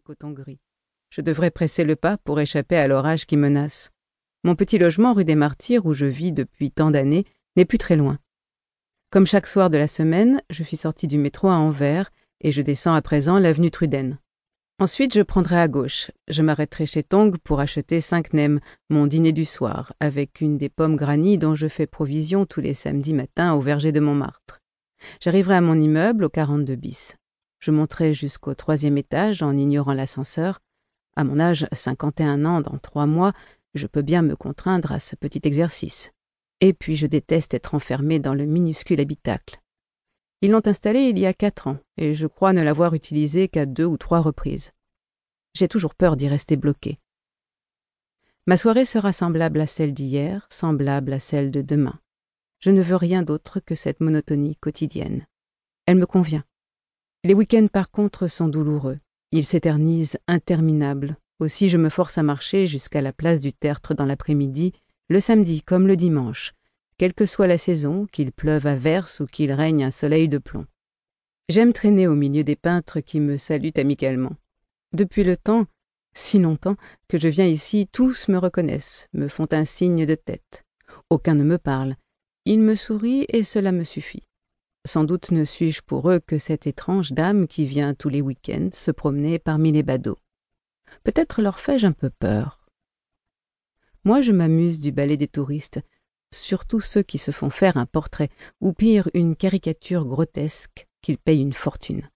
coton gris. Je devrais presser le pas pour échapper à l'orage qui menace. Mon petit logement rue des Martyrs, où je vis depuis tant d'années, n'est plus très loin. Comme chaque soir de la semaine, je suis sorti du métro à Anvers et je descends à présent l'avenue Truden. Ensuite, je prendrai à gauche. Je m'arrêterai chez Tong pour acheter cinq nems, mon dîner du soir, avec une des pommes granny dont je fais provision tous les samedis matins au verger de Montmartre. J'arriverai à mon immeuble au 42 bis. Je monterai jusqu'au troisième étage en ignorant l'ascenseur. À mon âge, 51 ans, dans trois mois, je peux bien me contraindre à ce petit exercice. Et puis je déteste être enfermé dans le minuscule habitacle. Ils l'ont installé il y a quatre ans, et je crois ne l'avoir utilisé qu'à deux ou trois reprises. J'ai toujours peur d'y rester bloqué. Ma soirée sera semblable à celle d'hier, semblable à celle de demain. Je ne veux rien d'autre que cette monotonie quotidienne. Elle me convient. Les week-ends, par contre, sont douloureux. Ils s'éternisent interminables. Aussi, je me force à marcher jusqu'à la place du tertre dans l'après-midi, le samedi comme le dimanche, quelle que soit la saison, qu'il pleuve à verse ou qu'il règne un soleil de plomb. J'aime traîner au milieu des peintres qui me saluent amicalement. Depuis le temps, si longtemps, que je viens ici, tous me reconnaissent, me font un signe de tête. Aucun ne me parle. Ils me sourient et cela me suffit. Sans doute ne suis-je pour eux que cette étrange dame qui vient tous les week-ends se promener parmi les badauds. Peut-être leur fais-je un peu peur. Moi, je m'amuse du ballet des touristes, surtout ceux qui se font faire un portrait, ou pire une caricature grotesque qu'ils payent une fortune.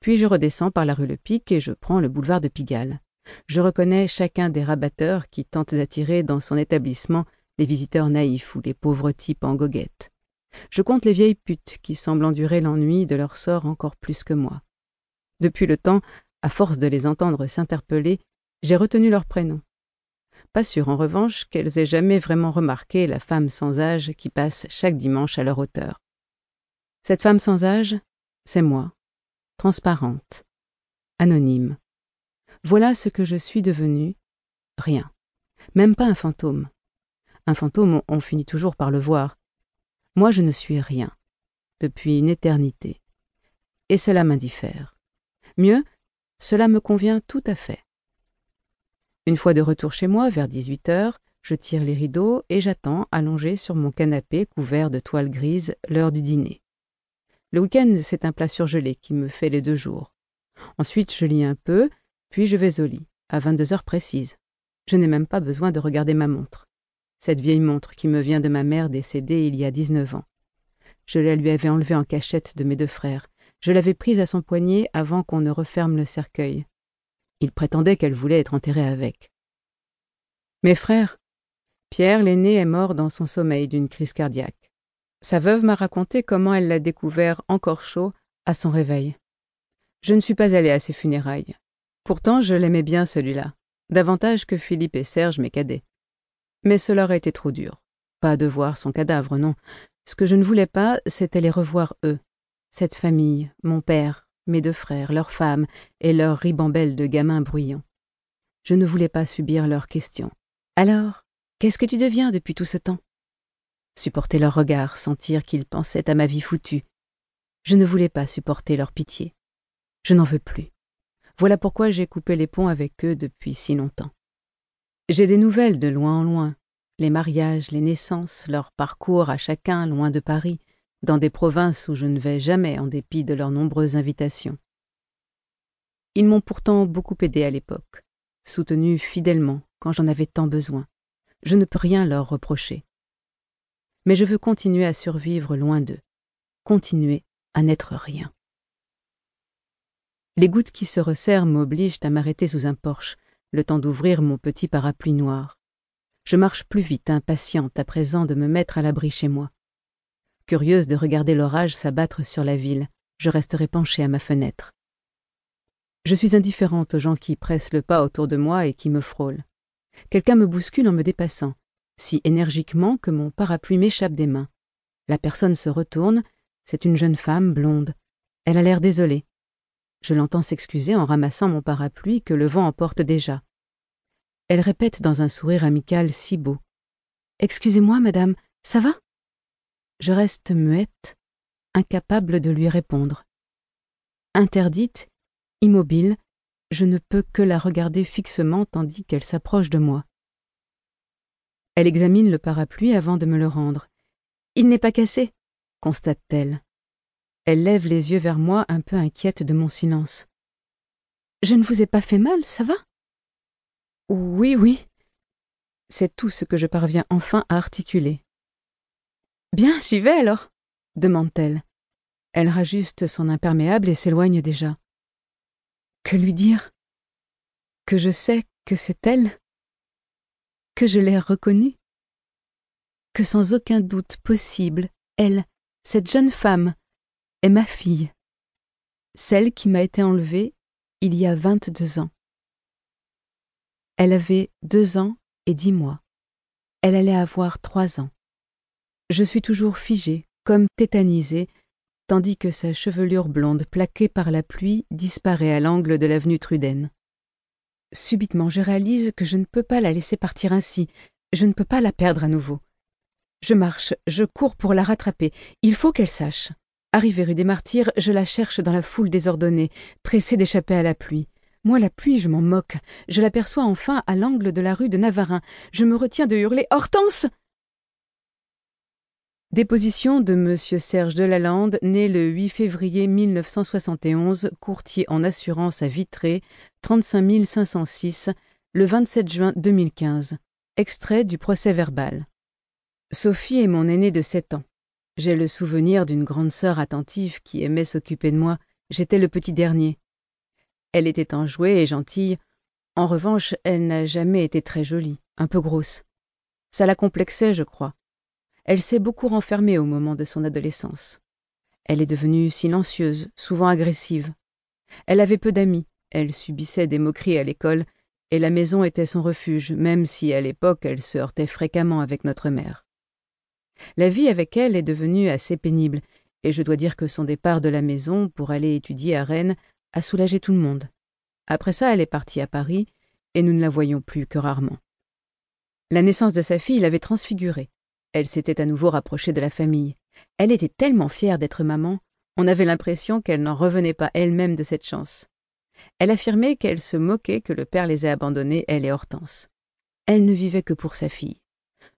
Puis je redescends par la rue Le Pic et je prends le boulevard de Pigalle. Je reconnais chacun des rabatteurs qui tentent d'attirer dans son établissement les visiteurs naïfs ou les pauvres types en goguette. Je compte les vieilles putes qui semblent endurer l'ennui de leur sort encore plus que moi. Depuis le temps, à force de les entendre s'interpeller, j'ai retenu leurs prénoms. Pas sûr, en revanche, qu'elles aient jamais vraiment remarqué la femme sans âge qui passe chaque dimanche à leur hauteur. Cette femme sans âge, c'est moi, transparente, anonyme. Voilà ce que je suis devenue. Rien. Même pas un fantôme. Un fantôme, on finit toujours par le voir. Moi, je ne suis rien. Depuis une éternité. Et cela m'indiffère. Mieux, cela me convient tout à fait. Une fois de retour chez moi, vers 18 heures, je tire les rideaux et j'attends, allongé sur mon canapé couvert de toile grise, l'heure du dîner. Le week-end, c'est un plat surgelé qui me fait les deux jours. Ensuite, je lis un peu, puis je vais au lit, à 22 heures précises. Je n'ai même pas besoin de regarder ma montre. Cette vieille montre qui me vient de ma mère décédée il y a 19 ans. Je la lui avais enlevée en cachette de mes deux frères. Je l'avais prise à son poignet avant qu'on ne referme le cercueil. Il prétendait qu'elle voulait être enterrée avec. Mes frères. Pierre, l'aîné, est mort dans son sommeil d'une crise cardiaque. Sa veuve m'a raconté comment elle l'a découvert encore chaud à son réveil. Je ne suis pas allée à ses funérailles. Pourtant, je l'aimais bien celui-là, davantage que Philippe et Serge, mes cadets. Mais cela aurait été trop dur. Pas de voir son cadavre, non. Ce que je ne voulais pas, c'était les revoir eux. Cette famille, mon père, mes deux frères, leurs femmes et leurs ribambelles de gamins bruyants. Je ne voulais pas subir leurs questions. Alors, qu'est-ce que tu deviens depuis tout ce temps? Supporter leurs regards, sentir qu'ils pensaient à ma vie foutue. Je ne voulais pas supporter leur pitié. Je n'en veux plus. Voilà pourquoi j'ai coupé les ponts avec eux depuis si longtemps. J'ai des nouvelles de loin en loin, les mariages, les naissances, leur parcours à chacun loin de Paris, dans des provinces où je ne vais jamais en dépit de leurs nombreuses invitations. Ils m'ont pourtant beaucoup aidé à l'époque, soutenu fidèlement quand j'en avais tant besoin. Je ne peux rien leur reprocher. Mais je veux continuer à survivre loin d'eux, continuer à n'être rien. Les gouttes qui se resserrent m'obligent à m'arrêter sous un porche, le temps d'ouvrir mon petit parapluie noir. Je marche plus vite, impatiente à présent de me mettre à l'abri chez moi. Curieuse de regarder l'orage s'abattre sur la ville, je resterai penchée à ma fenêtre. Je suis indifférente aux gens qui pressent le pas autour de moi et qui me frôlent. Quelqu'un me bouscule en me dépassant, si énergiquement que mon parapluie m'échappe des mains. La personne se retourne, c'est une jeune femme blonde. Elle a l'air désolée. Je l'entends s'excuser en ramassant mon parapluie que le vent emporte déjà. Elle répète dans un sourire amical si beau. Excusez-moi, madame, ça va? Je reste muette, incapable de lui répondre. Interdite, immobile, je ne peux que la regarder fixement tandis qu'elle s'approche de moi. Elle examine le parapluie avant de me le rendre. Il n'est pas cassé, constate-t-elle. Elle lève les yeux vers moi, un peu inquiète de mon silence. Je ne vous ai pas fait mal, ça va? Oui, oui. C'est tout ce que je parviens enfin à articuler. Bien, j'y vais alors demande-t-elle. Elle rajuste son imperméable et s'éloigne déjà. Que lui dire? Que je sais que c'est elle? Que je l'ai reconnue? Que sans aucun doute possible, elle, cette jeune femme, est ma fille, celle qui m'a été enlevée il y a vingt-deux ans. Elle avait deux ans et dix mois. Elle allait avoir trois ans. Je suis toujours figée, comme tétanisée, tandis que sa chevelure blonde plaquée par la pluie disparaît à l'angle de l'avenue Truden. Subitement, je réalise que je ne peux pas la laisser partir ainsi, je ne peux pas la perdre à nouveau. Je marche, je cours pour la rattraper, il faut qu'elle sache. Arrivée rue des Martyrs, je la cherche dans la foule désordonnée, pressée d'échapper à la pluie. Moi, la pluie, je m'en moque. Je l'aperçois enfin à l'angle de la rue de Navarin. Je me retiens de hurler Hortense Déposition de M. Serge Delalande, né le 8 février 1971, courtier en assurance à Vitré, 35 506, le 27 juin 2015. Extrait du procès verbal. Sophie est mon aînée de sept ans. J'ai le souvenir d'une grande sœur attentive qui aimait s'occuper de moi. J'étais le petit dernier. Elle était enjouée et gentille. En revanche, elle n'a jamais été très jolie, un peu grosse. Ça la complexait, je crois. Elle s'est beaucoup renfermée au moment de son adolescence. Elle est devenue silencieuse, souvent agressive. Elle avait peu d'amis, elle subissait des moqueries à l'école, et la maison était son refuge, même si à l'époque elle se heurtait fréquemment avec notre mère. La vie avec elle est devenue assez pénible, et je dois dire que son départ de la maison pour aller étudier à Rennes a soulagé tout le monde. Après ça, elle est partie à Paris, et nous ne la voyons plus que rarement. La naissance de sa fille l'avait transfigurée. Elle s'était à nouveau rapprochée de la famille. Elle était tellement fière d'être maman, on avait l'impression qu'elle n'en revenait pas elle-même de cette chance. Elle affirmait qu'elle se moquait que le père les ait abandonnés, elle et Hortense. Elle ne vivait que pour sa fille.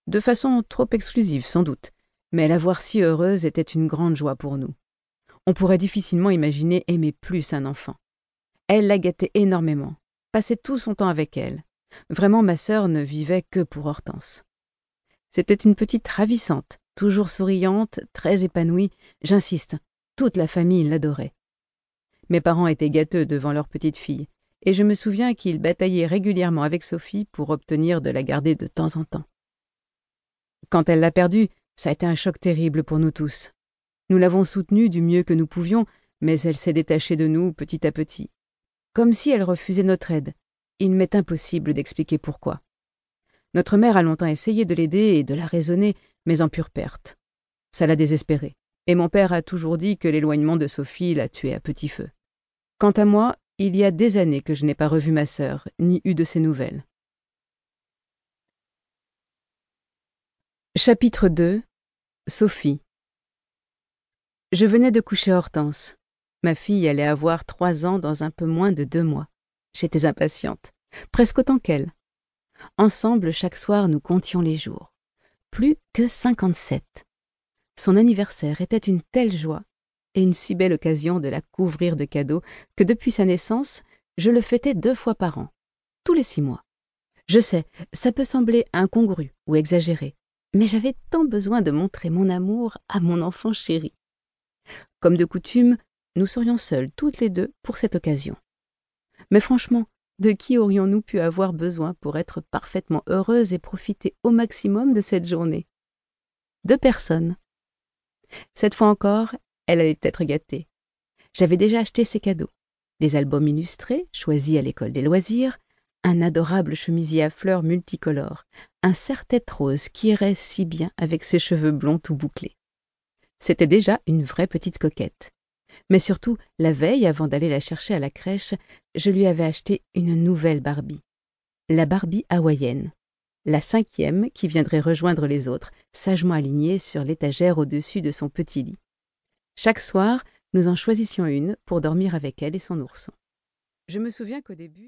De façon trop exclusive, sans doute, mais la voir si heureuse était une grande joie pour nous. On pourrait difficilement imaginer aimer plus un enfant. Elle la gâtait énormément, passait tout son temps avec elle. Vraiment, ma sœur ne vivait que pour Hortense. C'était une petite ravissante, toujours souriante, très épanouie, j'insiste, toute la famille l'adorait. Mes parents étaient gâteux devant leur petite fille, et je me souviens qu'ils bataillaient régulièrement avec Sophie pour obtenir de la garder de temps en temps. Quand elle l'a perdue, ça a été un choc terrible pour nous tous. Nous l'avons soutenue du mieux que nous pouvions, mais elle s'est détachée de nous petit à petit. Comme si elle refusait notre aide. Il m'est impossible d'expliquer pourquoi. Notre mère a longtemps essayé de l'aider et de la raisonner, mais en pure perte. Ça l'a désespérée, et mon père a toujours dit que l'éloignement de Sophie l'a tuée à petit feu. Quant à moi, il y a des années que je n'ai pas revu ma sœur, ni eu de ses nouvelles. Chapitre 2 Sophie Je venais de coucher Hortense. Ma fille allait avoir trois ans dans un peu moins de deux mois. J'étais impatiente, presque autant qu'elle. Ensemble, chaque soir, nous comptions les jours. Plus que cinquante-sept. Son anniversaire était une telle joie et une si belle occasion de la couvrir de cadeaux que depuis sa naissance, je le fêtais deux fois par an, tous les six mois. Je sais, ça peut sembler incongru ou exagéré, mais j'avais tant besoin de montrer mon amour à mon enfant chéri. Comme de coutume, nous serions seuls toutes les deux pour cette occasion. Mais franchement, de qui aurions-nous pu avoir besoin pour être parfaitement heureuses et profiter au maximum de cette journée? De personnes. Cette fois encore, elle allait être gâtée. J'avais déjà acheté ses cadeaux. Des albums illustrés, choisis à l'école des loisirs, un adorable chemisier à fleurs multicolores, un serre-tête rose qui irait si bien avec ses cheveux blonds tout bouclés. C'était déjà une vraie petite coquette. Mais surtout, la veille, avant d'aller la chercher à la crèche, je lui avais acheté une nouvelle Barbie. La Barbie hawaïenne. La cinquième qui viendrait rejoindre les autres, sagement alignée sur l'étagère au-dessus de son petit lit. Chaque soir, nous en choisissions une pour dormir avec elle et son ourson. Je me souviens qu'au début,